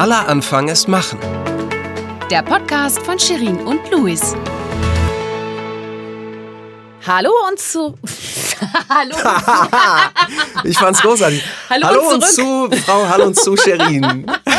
Aller Anfang ist Machen. Der Podcast von Shirin und Luis. Hallo und zu. Hallo. ich fand's großartig. Hallo, hallo und, und zu, Frau, hallo und zu Sherin.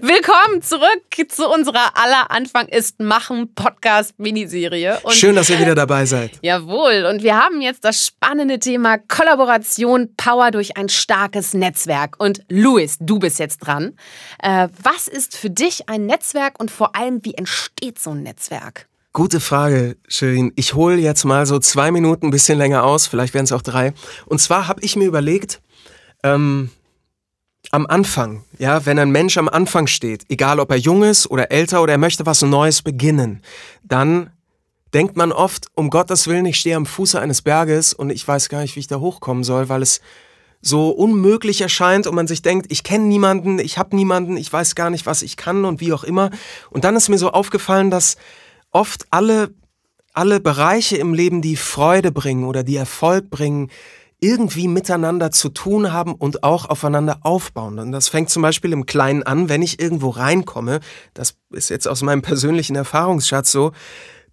Willkommen zurück zu unserer Aller Anfang ist Machen Podcast Miniserie. Und Schön, dass ihr wieder dabei seid. Jawohl. Und wir haben jetzt das spannende Thema Kollaboration, Power durch ein starkes Netzwerk. Und Luis, du bist jetzt dran. Äh, was ist für dich ein Netzwerk und vor allem, wie entsteht so ein Netzwerk? Gute Frage, Shirin. Ich hole jetzt mal so zwei Minuten ein bisschen länger aus, vielleicht werden es auch drei. Und zwar habe ich mir überlegt, ähm, am Anfang, ja, wenn ein Mensch am Anfang steht, egal ob er jung ist oder älter oder er möchte was Neues beginnen, dann denkt man oft, um Gottes Willen, ich stehe am Fuße eines Berges und ich weiß gar nicht, wie ich da hochkommen soll, weil es so unmöglich erscheint und man sich denkt, ich kenne niemanden, ich habe niemanden, ich weiß gar nicht, was ich kann und wie auch immer. Und dann ist mir so aufgefallen, dass oft alle, alle Bereiche im Leben, die Freude bringen oder die Erfolg bringen, irgendwie miteinander zu tun haben und auch aufeinander aufbauen. Und das fängt zum Beispiel im Kleinen an, wenn ich irgendwo reinkomme, das ist jetzt aus meinem persönlichen Erfahrungsschatz so,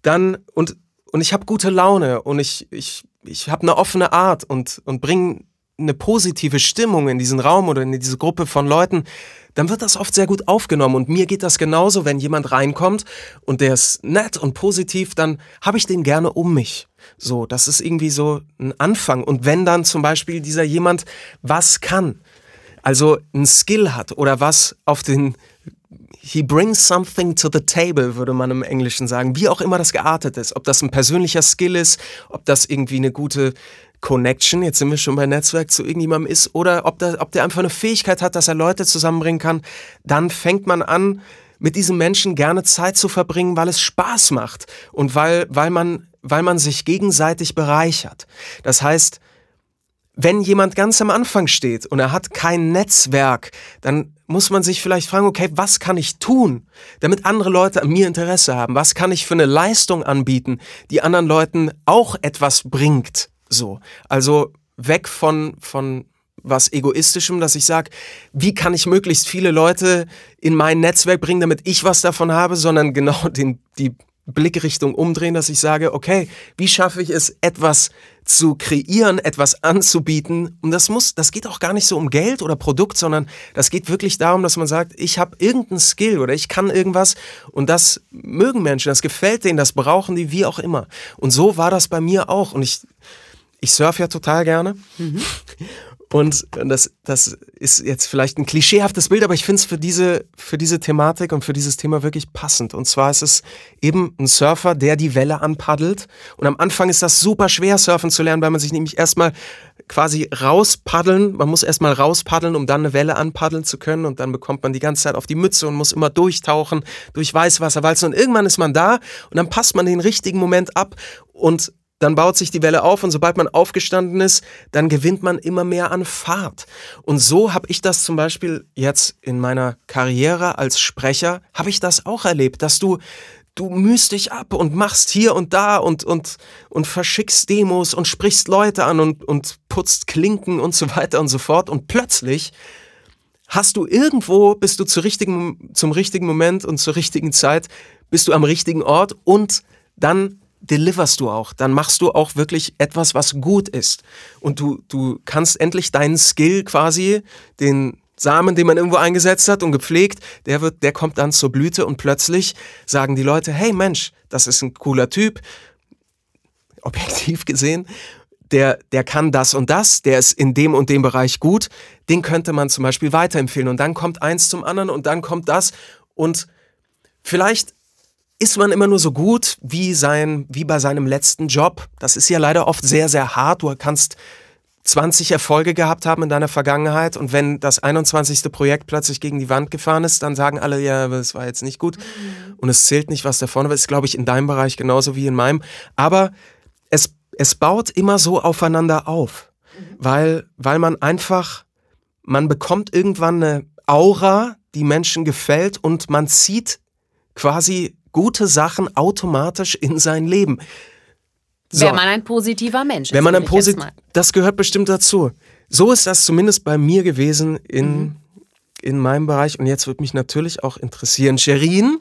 dann und, und ich habe gute Laune und ich, ich, ich habe eine offene Art und, und bringe eine positive Stimmung in diesen Raum oder in diese Gruppe von Leuten, dann wird das oft sehr gut aufgenommen. Und mir geht das genauso, wenn jemand reinkommt und der ist nett und positiv, dann habe ich den gerne um mich. So, das ist irgendwie so ein Anfang. Und wenn dann zum Beispiel dieser jemand was kann, also ein Skill hat oder was auf den He brings something to the table, würde man im Englischen sagen. Wie auch immer das geartet ist. Ob das ein persönlicher Skill ist, ob das irgendwie eine gute Connection, jetzt sind wir schon bei Netzwerk, zu irgendjemandem ist oder ob der, ob der einfach eine Fähigkeit hat, dass er Leute zusammenbringen kann, dann fängt man an, mit diesem Menschen gerne Zeit zu verbringen, weil es Spaß macht und weil, weil, man, weil man sich gegenseitig bereichert. Das heißt, wenn jemand ganz am Anfang steht und er hat kein Netzwerk, dann muss man sich vielleicht fragen, okay, was kann ich tun, damit andere Leute an mir Interesse haben? Was kann ich für eine Leistung anbieten, die anderen Leuten auch etwas bringt? So, also weg von, von was Egoistischem, dass ich sage, wie kann ich möglichst viele Leute in mein Netzwerk bringen, damit ich was davon habe, sondern genau den, die Blickrichtung umdrehen, dass ich sage, okay, wie schaffe ich es, etwas zu kreieren, etwas anzubieten? Und das muss, das geht auch gar nicht so um Geld oder Produkt, sondern das geht wirklich darum, dass man sagt, ich habe irgendeinen Skill oder ich kann irgendwas und das mögen Menschen, das gefällt denen, das brauchen die, wie auch immer. Und so war das bei mir auch. Und ich, ich surfe ja total gerne. Mhm. Und das, das ist jetzt vielleicht ein klischeehaftes Bild, aber ich finde es für diese, für diese Thematik und für dieses Thema wirklich passend. Und zwar ist es eben ein Surfer, der die Welle anpaddelt. Und am Anfang ist das super schwer, surfen zu lernen, weil man sich nämlich erstmal quasi rauspaddeln, man muss erstmal rauspaddeln, um dann eine Welle anpaddeln zu können. Und dann bekommt man die ganze Zeit auf die Mütze und muss immer durchtauchen, durch Weißwasser walzen. Und irgendwann ist man da und dann passt man den richtigen Moment ab und dann baut sich die Welle auf und sobald man aufgestanden ist, dann gewinnt man immer mehr an Fahrt. Und so habe ich das zum Beispiel jetzt in meiner Karriere als Sprecher, habe ich das auch erlebt, dass du du mühst dich ab und machst hier und da und, und, und verschickst Demos und sprichst Leute an und, und putzt Klinken und so weiter und so fort. Und plötzlich hast du irgendwo, bist du zu richtigen, zum richtigen Moment und zur richtigen Zeit, bist du am richtigen Ort und dann deliverst du auch. Dann machst du auch wirklich etwas, was gut ist. Und du, du kannst endlich deinen Skill quasi, den Samen, den man irgendwo eingesetzt hat und gepflegt, der wird, der kommt dann zur Blüte und plötzlich sagen die Leute, hey Mensch, das ist ein cooler Typ, objektiv gesehen, der, der kann das und das, der ist in dem und dem Bereich gut, den könnte man zum Beispiel weiterempfehlen. Und dann kommt eins zum anderen und dann kommt das und vielleicht ist man immer nur so gut wie, sein, wie bei seinem letzten Job. Das ist ja leider oft sehr, sehr hart. Du kannst 20 Erfolge gehabt haben in deiner Vergangenheit und wenn das 21. Projekt plötzlich gegen die Wand gefahren ist, dann sagen alle, ja, das war jetzt nicht gut mhm. und es zählt nicht, was da vorne war. Ist, glaube ich, in deinem Bereich genauso wie in meinem. Aber es, es baut immer so aufeinander auf, mhm. weil, weil man einfach, man bekommt irgendwann eine Aura, die Menschen gefällt und man zieht quasi gute Sachen automatisch in sein Leben. So. Wenn man ein positiver Mensch ist. Wenn man ein Posit das gehört bestimmt dazu. So ist das zumindest bei mir gewesen in, mhm. in meinem Bereich. Und jetzt würde mich natürlich auch interessieren, Sherin,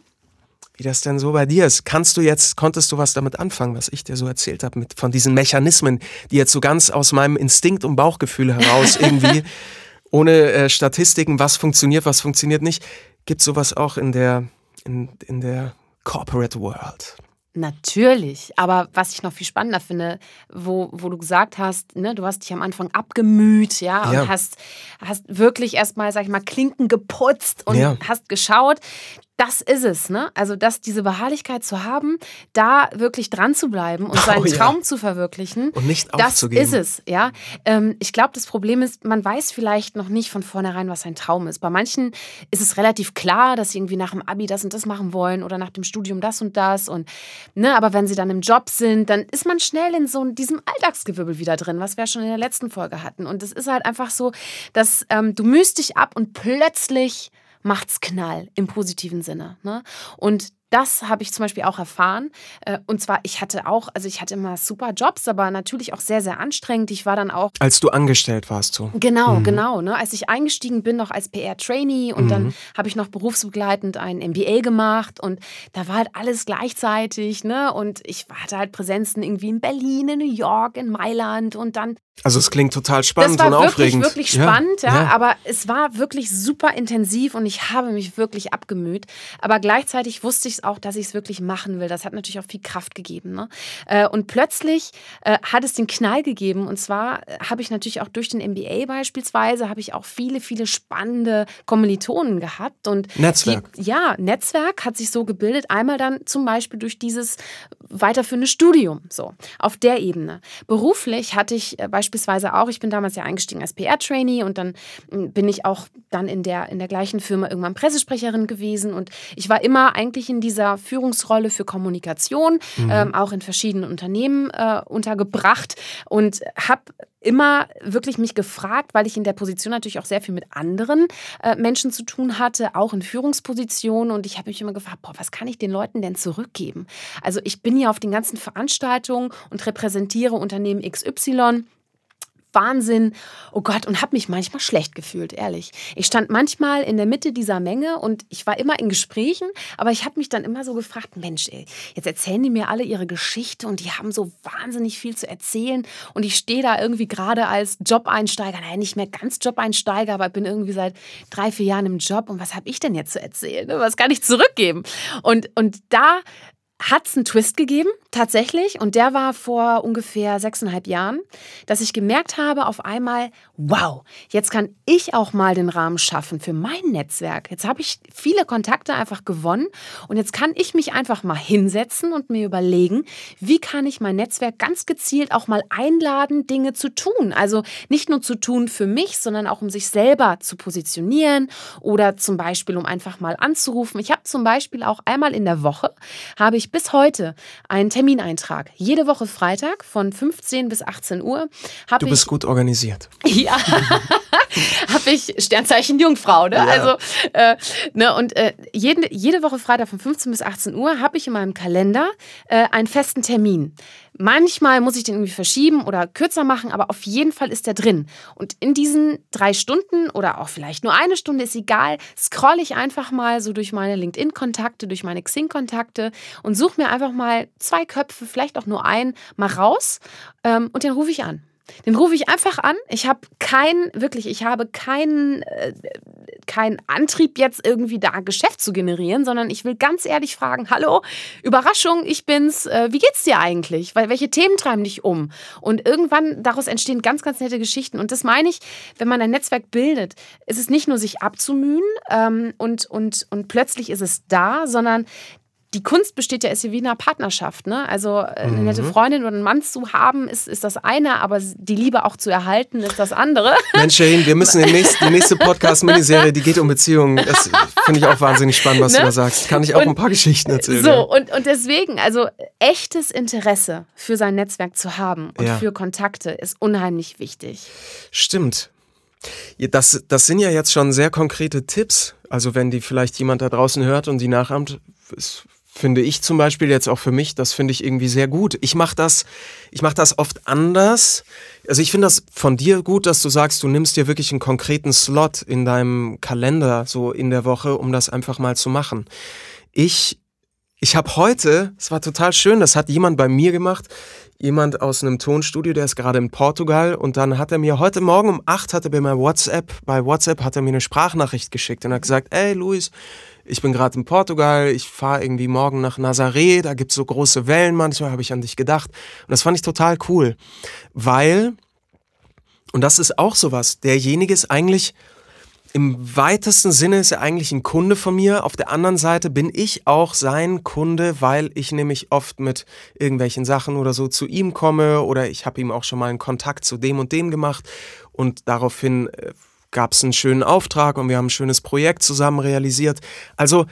wie das denn so bei dir ist. Kannst du jetzt, konntest du was damit anfangen, was ich dir so erzählt habe, mit von diesen Mechanismen, die jetzt so ganz aus meinem Instinkt und Bauchgefühl heraus irgendwie, ohne äh, Statistiken, was funktioniert, was funktioniert nicht, gibt sowas auch in der, in, in der Corporate World? Natürlich, aber was ich noch viel spannender finde, wo, wo du gesagt hast, ne, du hast dich am Anfang abgemüht, ja, Ja. und hast, hast wirklich erstmal, sag ich mal, Klinken geputzt und Ja. hast geschaut. Das ist es, ne? Also, das, diese Beharrlichkeit zu haben, da wirklich dran zu bleiben und Oh, seinen ja. Traum zu verwirklichen. Und nicht Das aufzugeben. ist es, ja. Ähm, ich glaube, das Problem ist, man weiß vielleicht noch nicht von vornherein, was ein Traum ist. Bei manchen ist es relativ klar, dass sie irgendwie nach dem Abi das und das machen wollen oder nach dem Studium das und das. Und, ne, aber wenn sie dann im Job sind, dann ist man schnell in so diesem Alltagsgewirbel wieder drin, was wir ja schon in der letzten Folge hatten. Und es ist halt einfach so, dass ähm, du mühst dich ab und plötzlich macht's Knall im positiven Sinne. Ne? Und das habe ich zum Beispiel auch erfahren. Äh, Und zwar, ich hatte auch, also ich hatte immer super Jobs, aber natürlich auch sehr, sehr anstrengend. Ich war dann auch Als du angestellt warst, so. Genau, genau. Ne? Als ich eingestiegen bin, noch als PR-Trainee und Mhm. dann habe ich noch berufsbegleitend ein MBA gemacht und da war halt alles gleichzeitig. Ne? Und ich hatte halt Präsenzen irgendwie in Berlin, in New York, in Mailand und dann Also es klingt total spannend das war und wirklich, aufregend. wirklich Ja, spannend, ja, ja. aber es war wirklich super intensiv und ich habe mich wirklich abgemüht. Aber gleichzeitig wusste ich es auch, dass ich es wirklich machen will. Das hat natürlich auch viel Kraft gegeben. Ne? Äh, Und plötzlich äh, hat es den Knall gegeben. Und zwar äh, habe ich natürlich auch durch den MBA beispielsweise, habe ich auch viele, viele spannende Kommilitonen gehabt. Und Netzwerk. Die, ja, Netzwerk hat sich so gebildet. Einmal dann zum Beispiel durch dieses weiterführende Studium, so auf der Ebene. Beruflich hatte ich äh, beispielsweise auch, ich bin damals ja eingestiegen als PR-Trainee und dann mm, bin ich auch dann in der, in der gleichen Firma irgendwann Pressesprecherin gewesen und ich war immer eigentlich in dieser Führungsrolle für Kommunikation, ähm, auch in verschiedenen Unternehmen äh, untergebracht und habe immer wirklich mich gefragt, weil ich in der Position natürlich auch sehr viel mit anderen äh, Menschen zu tun hatte, auch in Führungspositionen. Und ich habe mich immer gefragt, boah, was kann ich den Leuten denn zurückgeben? Also ich bin ja auf den ganzen Veranstaltungen und repräsentiere Unternehmen XY. Wahnsinn, oh Gott, und habe mich manchmal schlecht gefühlt, ehrlich. Ich stand manchmal in der Mitte dieser Menge und ich war immer in Gesprächen, aber ich habe mich dann immer so gefragt, Mensch, ey, jetzt erzählen die mir alle ihre Geschichte und die haben so wahnsinnig viel zu erzählen und ich stehe da irgendwie gerade als Job-Einsteiger, naja, nicht mehr ganz Job-Einsteiger, aber bin irgendwie seit drei, vier Jahren im Job und was habe ich denn jetzt zu erzählen? ne? Was kann ich zurückgeben? Und, und da hat es einen Twist gegeben, tatsächlich. Und der war vor ungefähr sechseinhalb Jahren, dass ich gemerkt habe, auf einmal, wow, jetzt kann ich auch mal den Rahmen schaffen für mein Netzwerk. Jetzt habe ich viele Kontakte einfach gewonnen und jetzt kann ich mich einfach mal hinsetzen und mir überlegen, wie kann ich mein Netzwerk ganz gezielt auch mal einladen, Dinge zu tun. Also nicht nur zu tun für mich, sondern auch um sich selber zu positionieren oder zum Beispiel um einfach mal anzurufen. Ich habe zum Beispiel auch einmal in der Woche, habe ich bis heute einen Termineintrag. Jede Woche Freitag von 15 bis 18 Uhr Du bist gut organisiert. ja, habe ich Sternzeichen Jungfrau, ne? Ja. Also, äh, ne, und äh, jede, jede Woche Freitag von 15 bis 18 Uhr habe ich in meinem Kalender äh, einen festen Termin. Manchmal muss ich den irgendwie verschieben oder kürzer machen, aber auf jeden Fall ist der drin. Und in diesen drei Stunden oder auch vielleicht nur eine Stunde, ist egal, scroll ich einfach mal so durch meine LinkedIn-Kontakte, durch meine Xing-Kontakte und suche mir einfach mal zwei Köpfe, vielleicht auch nur einen, mal raus ähm, und den rufe ich an. Den rufe ich einfach an. Ich habe keinen, wirklich, ich habe keinen äh, keinen Antrieb, jetzt irgendwie da Geschäft zu generieren, sondern ich will ganz ehrlich fragen: Hallo, Überraschung, ich bin's. Äh, wie geht's dir eigentlich? Weil welche Themen treiben dich um? Und irgendwann daraus entstehen ganz, ganz nette Geschichten. Und das meine ich, wenn man ein Netzwerk bildet, ist es nicht nur sich abzumühen ähm, und, und, und plötzlich ist es da, sondern die Kunst besteht ja, ist ja wie in einer Partnerschaft. Ne? Also äh, eine nette Freundin oder einen Mann zu haben, ist, ist das eine, aber die Liebe auch zu erhalten, ist das andere. Mensch, Shane, wir müssen nächsten, die nächste Podcast-Miniserie, die geht um Beziehungen. Das finde ich auch wahnsinnig spannend, was Ne? du da sagst. Kann ich auch Und- ein paar Geschichten erzählen. So, ja. und, und deswegen, also echtes Interesse für sein Netzwerk zu haben und Ja. für Kontakte ist unheimlich wichtig. Stimmt. Das, das sind ja jetzt schon sehr konkrete Tipps. Also wenn die vielleicht jemand da draußen hört und die nachahmt, ist finde ich zum Beispiel jetzt auch für mich, das finde ich irgendwie sehr gut. Ich mache das, ich das oft anders. Also ich finde das von dir gut, dass du sagst, du nimmst dir wirklich einen konkreten Slot in deinem Kalender so in der Woche, um das einfach mal zu machen. Ich, ich habe heute, es war total schön, das hat jemand bei mir gemacht, jemand aus einem Tonstudio, der ist gerade in Portugal und dann hat er mir heute Morgen um 8 hat er bei mir WhatsApp, bei WhatsApp hat er mir eine Sprachnachricht geschickt und hat gesagt, ey Luis, ich bin gerade in Portugal, ich fahre irgendwie morgen nach Nazaré, da gibt es so große Wellen, manchmal habe ich an dich gedacht. Und das fand ich total cool, weil, und das ist auch sowas, derjenige ist eigentlich, im weitesten Sinne ist er eigentlich ein Kunde von mir. Auf der anderen Seite bin ich auch sein Kunde, weil ich nämlich oft mit irgendwelchen Sachen oder so zu ihm komme oder ich habe ihm auch schon mal einen Kontakt zu dem und dem gemacht und daraufhin äh, gab es einen schönen Auftrag und wir haben ein schönes Projekt zusammen realisiert. Also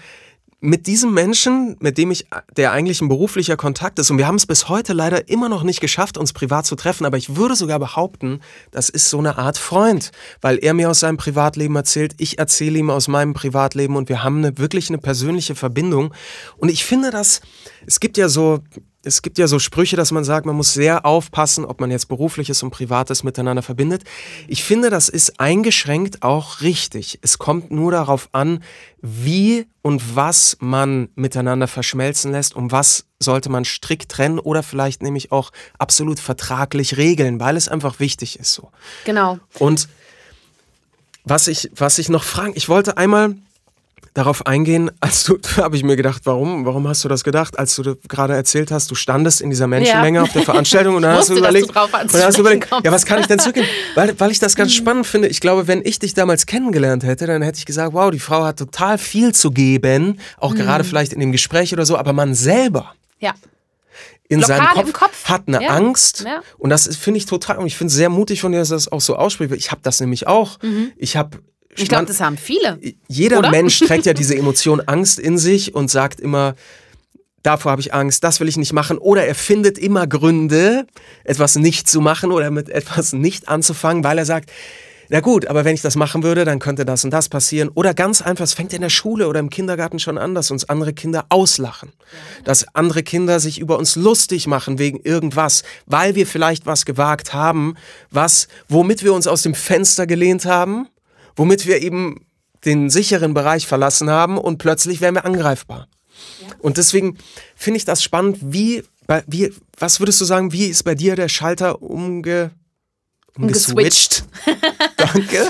mit diesem Menschen, mit dem ich, der eigentlich ein beruflicher Kontakt ist, und wir haben es bis heute leider immer noch nicht geschafft, uns privat zu treffen, aber ich würde sogar behaupten, das ist so eine Art Freund, weil er mir aus seinem Privatleben erzählt, ich erzähle ihm aus meinem Privatleben und wir haben eine, wirklich eine persönliche Verbindung. Und ich finde das, es gibt ja so, es gibt ja so Sprüche, dass man sagt, man muss sehr aufpassen, ob man jetzt berufliches und privates miteinander verbindet. Ich finde, das ist eingeschränkt auch richtig. Es kommt nur darauf an, wie und was man miteinander verschmelzen lässt und was sollte man strikt trennen oder vielleicht nämlich auch absolut vertraglich regeln, weil es einfach wichtig ist so. Genau. Und was ich, was ich noch fragen, ich wollte einmal darauf eingehen, als du, habe ich mir gedacht, warum, warum hast du das gedacht, als du gerade erzählt hast, du standest in dieser Menschenmenge ja. auf der Veranstaltung und dann hast du überlegt, du und dann hast du überlegt ja, was kann ich denn zurückgeben? Weil, weil ich das ganz mhm. spannend finde. Ich glaube, wenn ich dich damals kennengelernt hätte, dann hätte ich gesagt, wow, die Frau hat total viel zu geben, auch mhm. gerade vielleicht in dem Gespräch oder so, aber man selber. Ja in Blockade seinem Kopf, Kopf, hat eine ja. Angst. Ja. Und das finde ich total, und ich finde es sehr mutig von dir, dass das auch so ausspricht. Ich habe das nämlich auch. Mhm. Ich habe ich glaube, das haben viele. Jeder oder? Mensch trägt ja diese Emotion Angst in sich und sagt immer, davor habe ich Angst, das will ich nicht machen. Oder er findet immer Gründe, etwas nicht zu machen oder mit etwas nicht anzufangen, weil er sagt, na gut, aber wenn ich das machen würde, dann könnte das und das passieren. Oder ganz einfach, es fängt in der Schule oder im Kindergarten schon an, dass uns andere Kinder auslachen. Dass andere Kinder sich über uns lustig machen wegen irgendwas, weil wir vielleicht was gewagt haben, was, womit wir uns aus dem Fenster gelehnt haben womit wir eben den sicheren Bereich verlassen haben und plötzlich wären wir angreifbar. Ja. Und deswegen finde ich das spannend, wie, wie, was würdest du sagen, wie ist bei dir der Schalter umge, umgeswitcht? Danke.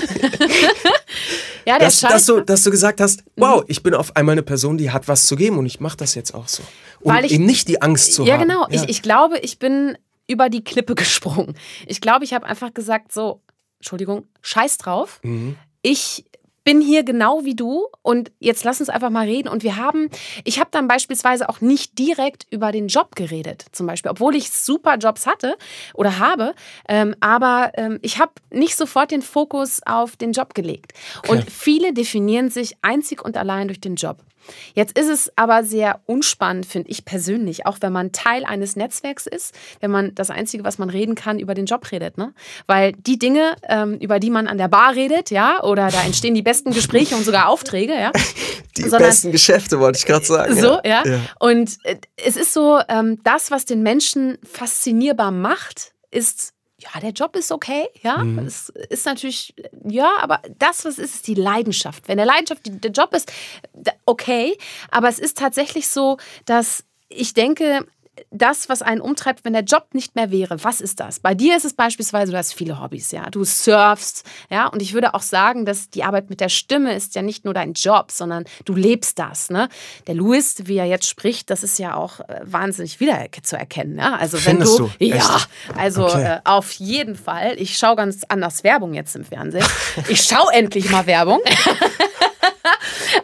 ja, der dass, Schalter. Dass du, dass du gesagt hast, mhm. wow, ich bin auf einmal eine Person, die hat was zu geben und ich mache das jetzt auch so. Um Weil ich, eben nicht die Angst zu ja, haben. Genau. Ja, genau. Ich, ich glaube, ich bin über die Klippe gesprungen. Ich glaube, ich habe einfach gesagt, so, Entschuldigung, scheiß drauf. Mhm ich bin hier genau wie du und jetzt lass uns einfach mal reden. Und wir haben, ich habe dann beispielsweise auch nicht direkt über den Job geredet, zum Beispiel, obwohl ich super Jobs hatte oder habe, ähm, aber ähm, ich habe nicht sofort den Fokus auf den Job gelegt. Okay. Und viele definieren sich einzig und allein durch den Job. Jetzt ist es aber sehr unspannend, finde ich persönlich, auch wenn man Teil eines Netzwerks ist, wenn man das Einzige, was man reden kann, über den Job redet. Ne? Weil die Dinge, ähm, über die man an der Bar redet, ja, oder da entstehen die besten Gespräche und sogar Aufträge, ja. Die Sondern, besten Geschäfte, wollte ich gerade sagen. So, ja. ja. Und äh, es ist so, ähm, das, was den Menschen faszinierbar macht, ist ja, der Job ist okay, ja, mhm. es ist natürlich, ja, aber das, was ist, ist die Leidenschaft. Wenn der Leidenschaft, der Job ist, okay, aber es ist tatsächlich so, dass ich denke, das, was einen umtreibt, wenn der Job nicht mehr wäre, was ist das? Bei dir ist es beispielsweise, du hast viele Hobbys, ja. Du surfst, ja. Und ich würde auch sagen, dass die Arbeit mit der Stimme ist ja nicht nur dein Job, sondern du lebst das, ne? Der Louis, wie er jetzt spricht, das ist ja auch äh, wahnsinnig wieder zu erkennen, ja. Also Findest wenn du, du? ja, also okay. äh, auf jeden Fall. Ich schaue ganz anders Werbung jetzt im Fernsehen. Ich schaue endlich mal Werbung.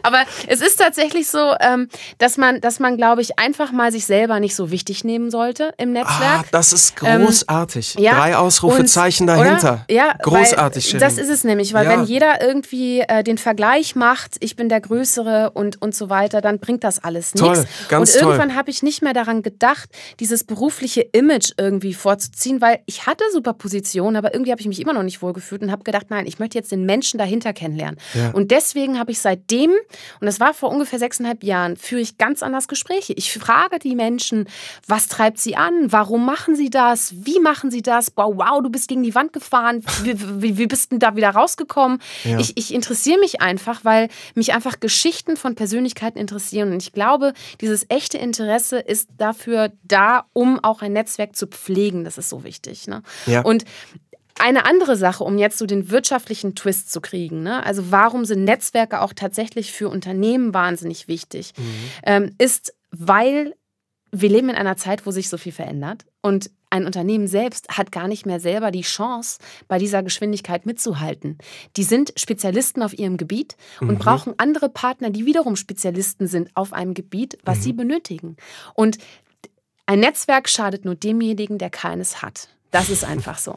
Aber es ist tatsächlich so, ähm, dass man, dass man, glaube ich, einfach mal sich selber nicht so wichtig nehmen sollte im Netzwerk. Ah, das ist ähm, großartig. Ähm, ja, Drei Ausrufezeichen und, dahinter. Oder? Ja, großartig. Das ist es nämlich, weil ja. wenn jeder irgendwie äh, den Vergleich macht, ich bin der Größere und, und so weiter, dann bringt das alles nichts. Und irgendwann habe ich nicht mehr daran gedacht, dieses berufliche Image irgendwie vorzuziehen, weil ich hatte super Positionen, aber irgendwie habe ich mich immer noch nicht wohlgefühlt und habe gedacht, nein, ich möchte jetzt den Menschen dahinter kennenlernen. Ja. Und deswegen habe ich seitdem und das war vor ungefähr sechseinhalb Jahren, führe ich ganz anders Gespräche. Ich frage die Menschen, was treibt sie an? Warum machen sie das? Wie machen sie das? Wow, wow, du bist gegen die Wand gefahren. Wie, wie, wie bist du da wieder rausgekommen? Ja. Ich, ich interessiere mich einfach, weil mich einfach Geschichten von Persönlichkeiten interessieren. Und ich glaube, dieses echte Interesse ist dafür da, um auch ein Netzwerk zu pflegen. Das ist so wichtig. Ne? Ja. Und eine andere Sache, um jetzt so den wirtschaftlichen Twist zu kriegen, ne? also warum sind Netzwerke auch tatsächlich für Unternehmen wahnsinnig wichtig, mhm. ähm, ist, weil wir leben in einer Zeit, wo sich so viel verändert und ein Unternehmen selbst hat gar nicht mehr selber die Chance, bei dieser Geschwindigkeit mitzuhalten. Die sind Spezialisten auf ihrem Gebiet und mhm. brauchen andere Partner, die wiederum Spezialisten sind auf einem Gebiet, was mhm. sie benötigen. Und ein Netzwerk schadet nur demjenigen, der keines hat. Das ist einfach so.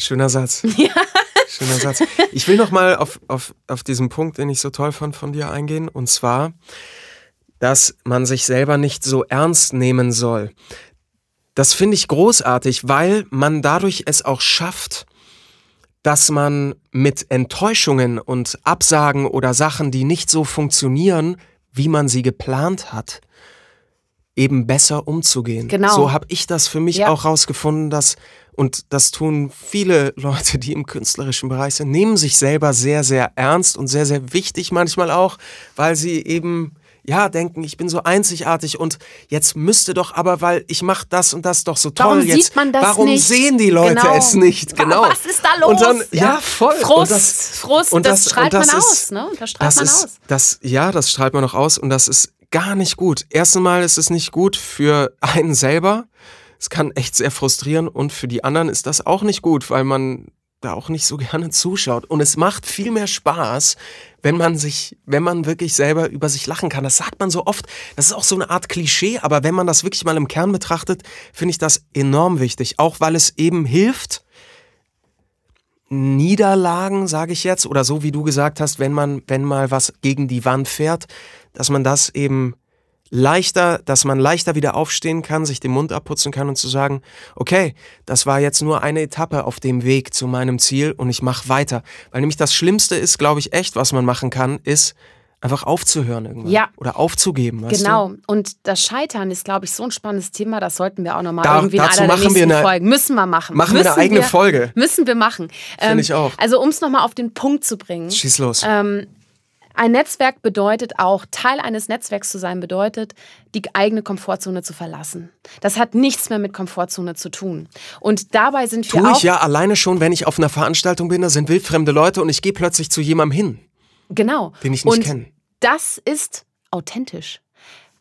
Schöner Satz. Ja. Schöner Satz. Ich will noch mal auf, auf, auf diesen Punkt, den ich so toll fand, von dir eingehen. Und zwar, dass man sich selber nicht so ernst nehmen soll. Das finde ich großartig, weil man dadurch es auch schafft, dass man mit Enttäuschungen und Absagen oder Sachen, die nicht so funktionieren, wie man sie geplant hat, eben besser umzugehen. Genau. So habe ich das für mich ja. auch rausgefunden, dass und das tun viele Leute, die im künstlerischen Bereich sind, nehmen sich selber sehr, sehr ernst und sehr, sehr wichtig manchmal auch, weil sie eben ja, denken, ich bin so einzigartig und jetzt müsste doch aber, weil ich mache das und das doch so toll. Warum jetzt, sieht man das warum nicht? sehen die Leute genau. es nicht? Genau. Was ist da los? Und dann, ja, ja voll. Frust, und das, Frust, und das, das strahlt das man ist, aus, ne? Das strahlt man ist, aus. Das, ja, das strahlt man auch aus und das ist gar nicht gut. Erst einmal ist es nicht gut für einen selber, es kann echt sehr frustrieren und für die anderen ist das auch nicht gut, weil man da auch nicht so gerne zuschaut. Und es macht viel mehr Spaß, wenn man sich, wenn man wirklich selber über sich lachen kann. Das sagt man so oft. Das ist auch so eine Art Klischee, aber wenn man das wirklich mal im Kern betrachtet, finde ich das enorm wichtig. Auch weil es eben hilft, Niederlagen, sage ich jetzt, oder so wie du gesagt hast, wenn man, wenn mal was gegen die Wand fährt, dass man das eben leichter, dass man leichter wieder aufstehen kann, sich den Mund abputzen kann und zu sagen, okay, das war jetzt nur eine Etappe auf dem Weg zu meinem Ziel und ich mache weiter. Weil nämlich das Schlimmste ist, glaube ich, echt, was man machen kann, ist einfach aufzuhören irgendwann. Ja. Oder aufzugeben. Genau. Du? Und das Scheitern ist, glaube ich, so ein spannendes Thema, das sollten wir auch nochmal da, irgendwie in einer der nächsten eine, Folgen. Müssen wir machen. Machen müssen wir eine eigene wir, Folge. Müssen wir machen. Finde ähm, ich auch. Also um es nochmal auf den Punkt zu bringen. Schieß los. Ähm, ein Netzwerk bedeutet auch, Teil eines Netzwerks zu sein, bedeutet, die eigene Komfortzone zu verlassen. Das hat nichts mehr mit Komfortzone zu tun. Und dabei sind wir Tue ich ja alleine schon, wenn ich auf einer Veranstaltung bin, da sind wildfremde Leute und ich gehe plötzlich zu jemandem hin. Genau. Den ich nicht kenne. Das ist authentisch.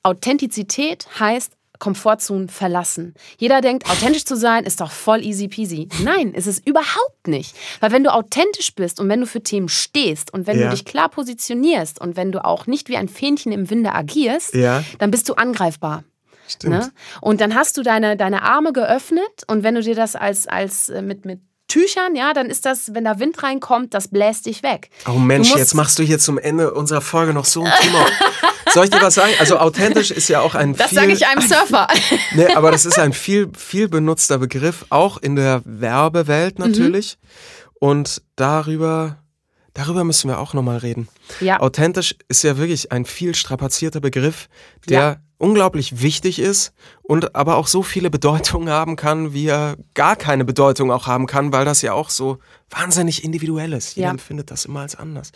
Authentizität heißt Komfortzone verlassen. Jeder denkt, authentisch zu sein ist doch voll easy peasy. Nein, ist es überhaupt nicht. Weil wenn du authentisch bist und wenn du für Themen stehst und wenn ja. du dich klar positionierst und wenn du auch nicht wie ein Fähnchen im Winde agierst, ja. dann bist du angreifbar. Stimmt. Ne? Und dann hast du deine, deine Arme geöffnet und wenn du dir das als, als äh, mit, mit Tüchern, ja, dann ist das, wenn da Wind reinkommt, das bläst dich weg. Oh Mensch, jetzt machst du hier zum Ende unserer Folge noch so ein Thema. Soll ich dir was sagen? Also authentisch ist ja auch ein Das sage ich einem Surfer. nee, aber das ist ein viel, viel benutzter Begriff, auch in der Werbewelt mhm. natürlich. Mhm. Und darüber, darüber müssen wir auch nochmal reden. Ja. Authentisch ist ja wirklich ein viel strapazierter Begriff, der ja unglaublich wichtig ist und aber auch so viele Bedeutungen haben kann, wie er gar keine Bedeutung auch haben kann, weil das ja auch so wahnsinnig individuell ist. Jeder ja. empfindet das immer als anders.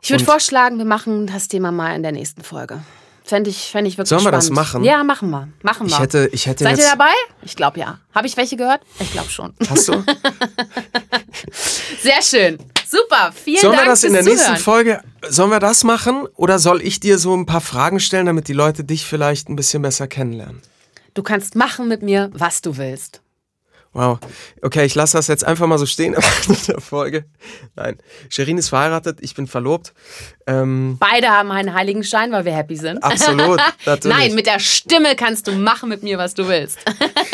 Ich würde vorschlagen, wir machen das Thema mal in der nächsten Folge. Fände ich, fänd ich wirklich Sollen wir spannend. das machen? Ja, machen wir. Machen wir. Ich hätte, ich hätte Seid ihr dabei? Ich glaube ja. Habe ich welche gehört? Ich glaube schon. Hast du? Sehr schön. Super. Vielen sollen Dank. Sollen wir das in der Zuhören. nächsten Folge, sollen wir das machen? Oder soll ich dir so ein paar Fragen stellen, damit die Leute dich vielleicht ein bisschen besser kennenlernen? Du kannst machen mit mir, was du willst. Wow. Okay, ich lasse das jetzt einfach mal so stehen Ende der Folge. Nein. Sherin ist verheiratet, ich bin verlobt. Ähm Beide haben einen heiligen Schein, weil wir happy sind. Absolut. Natürlich. Nein, mit der Stimme kannst du machen mit mir, was du willst.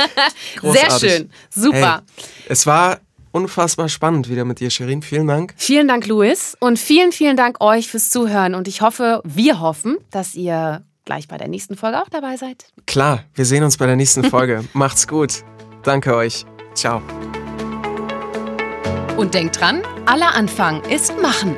Sehr schön. Super. Hey, es war unfassbar spannend wieder mit dir, Sherin. Vielen Dank. Vielen Dank, Luis. Und vielen, vielen Dank euch fürs Zuhören. Und ich hoffe, wir hoffen, dass ihr gleich bei der nächsten Folge auch dabei seid. Klar, wir sehen uns bei der nächsten Folge. Macht's gut. Danke euch. Ciao. Und denkt dran, aller Anfang ist Machen.